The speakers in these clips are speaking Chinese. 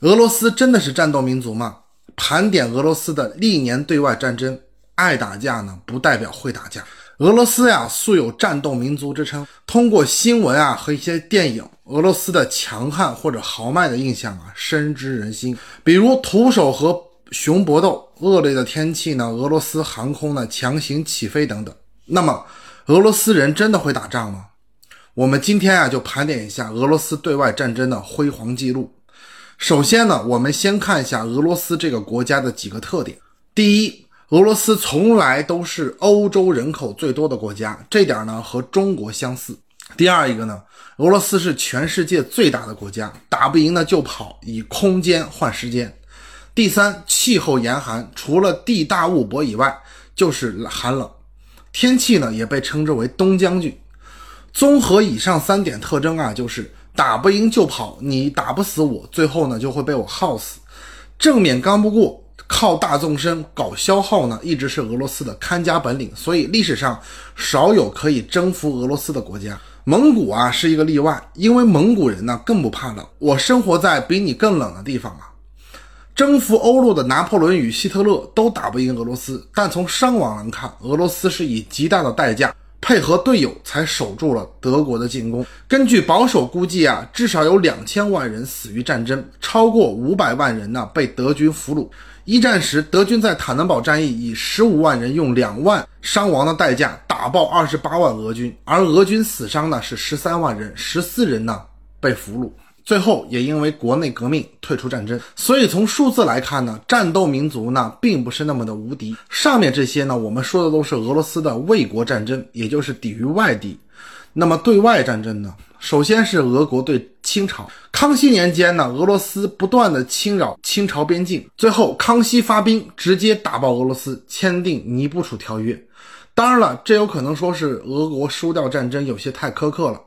俄罗斯真的是战斗民族吗？盘点俄罗斯的历年对外战争，爱打架呢，不代表会打架。俄罗斯呀，素有战斗民族之称。通过新闻啊和一些电影，俄罗斯的强悍或者豪迈的印象啊深植人心。比如徒手和熊搏斗，恶劣的天气呢，俄罗斯航空呢强行起飞等等。那么，俄罗斯人真的会打仗吗？我们今天啊就盘点一下俄罗斯对外战争的辉煌记录。首先呢，我们先看一下俄罗斯这个国家的几个特点。第一，俄罗斯从来都是欧洲人口最多的国家，这点呢和中国相似。第二一个呢，俄罗斯是全世界最大的国家，打不赢呢就跑，以空间换时间。第三，气候严寒，除了地大物博以外，就是寒冷，天气呢也被称之为冬将军。综合以上三点特征啊，就是。打不赢就跑，你打不死我，最后呢就会被我耗死。正面刚不过，靠大纵深搞消耗呢，一直是俄罗斯的看家本领。所以历史上少有可以征服俄罗斯的国家。蒙古啊是一个例外，因为蒙古人呢更不怕冷。我生活在比你更冷的地方啊。征服欧陆的拿破仑与希特勒都打不赢俄罗斯，但从伤亡来看，俄罗斯是以极大的代价。配合队友才守住了德国的进攻。根据保守估计啊，至少有两千万人死于战争，超过五百万人呢被德军俘虏。一战时，德军在坦能堡战役以十五万人用两万伤亡的代价打爆二十八万俄军，而俄军死伤呢是十三万人，十四人呢被俘虏。最后也因为国内革命退出战争，所以从数字来看呢，战斗民族呢并不是那么的无敌。上面这些呢，我们说的都是俄罗斯的卫国战争，也就是抵御外敌。那么对外战争呢，首先是俄国对清朝。康熙年间呢，俄罗斯不断的侵扰清朝边境，最后康熙发兵直接打爆俄罗斯，签订尼布楚条约。当然了，这有可能说是俄国输掉战争有些太苛刻了。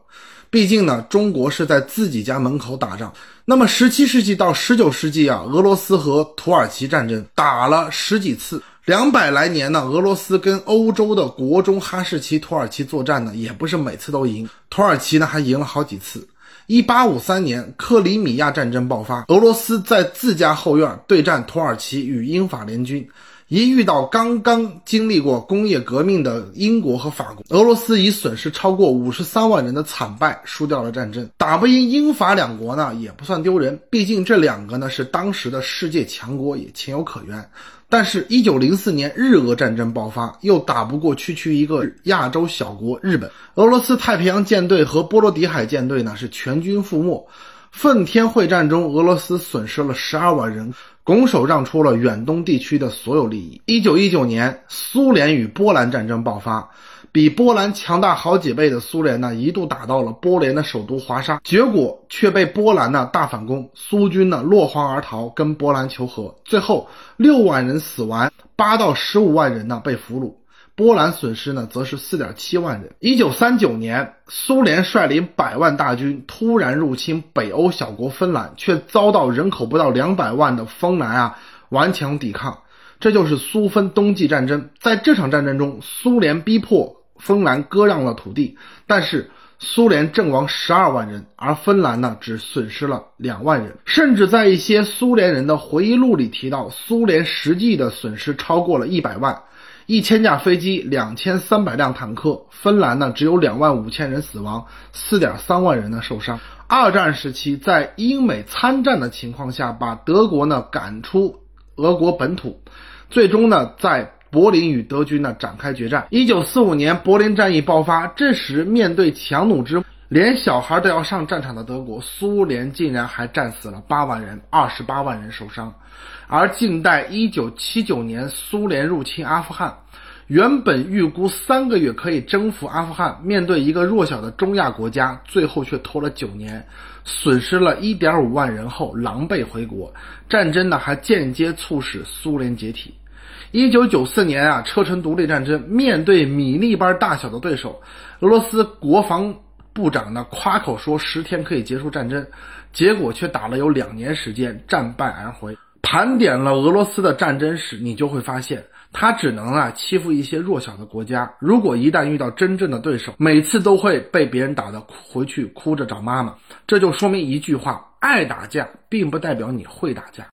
毕竟呢，中国是在自己家门口打仗。那么，十七世纪到十九世纪啊，俄罗斯和土耳其战争打了十几次，两百来年呢，俄罗斯跟欧洲的国中哈士奇土耳其作战呢，也不是每次都赢，土耳其呢还赢了好几次。一八五三年，克里米亚战争爆发，俄罗斯在自家后院对战土耳其与英法联军。一遇到刚刚经历过工业革命的英国和法国，俄罗斯以损失超过五十三万人的惨败输掉了战争。打不赢英法两国呢，也不算丢人，毕竟这两个呢是当时的世界强国，也情有可原。但是，一九零四年日俄战争爆发，又打不过区区一个亚洲小国日本，俄罗斯太平洋舰队和波罗的海舰队呢是全军覆没。奉天会战中，俄罗斯损失了十二万人，拱手让出了远东地区的所有利益。一九一九年，苏联与波兰战争爆发，比波兰强大好几倍的苏联呢，一度打到了波兰的首都华沙，结果却被波兰呢大反攻，苏军呢落荒而逃，跟波兰求和，最后六万人死亡，八到十五万人呢被俘虏。波兰损失呢，则是四点七万人。一九三九年，苏联率领百万大军突然入侵北欧小国芬兰，却遭到人口不到两百万的芬兰啊顽强抵抗。这就是苏芬冬季战争。在这场战争中，苏联逼迫芬兰割让了土地，但是苏联阵亡十二万人，而芬兰呢只损失了两万人。甚至在一些苏联人的回忆录里提到，苏联实际的损失超过了一百万。一千架飞机，两千三百辆坦克，芬兰呢只有两万五千人死亡，四点三万人呢受伤。二战时期，在英美参战的情况下，把德国呢赶出俄国本土，最终呢在柏林与德军呢展开决战。一九四五年柏林战役爆发，这时面对强弩之连小孩都要上战场的德国，苏联竟然还战死了八万人，二十八万人受伤。而近代一九七九年，苏联入侵阿富汗，原本预估三个月可以征服阿富汗，面对一个弱小的中亚国家，最后却拖了九年，损失了一点五万人后狼狈回国。战争呢，还间接促使苏联解体。一九九四年啊，车臣独立战争，面对米粒般大小的对手，俄罗斯国防部长呢夸口说十天可以结束战争，结果却打了有两年时间，战败而回。盘点了俄罗斯的战争史，你就会发现，他只能啊欺负一些弱小的国家。如果一旦遇到真正的对手，每次都会被别人打的回去哭着找妈妈。这就说明一句话：爱打架并不代表你会打架。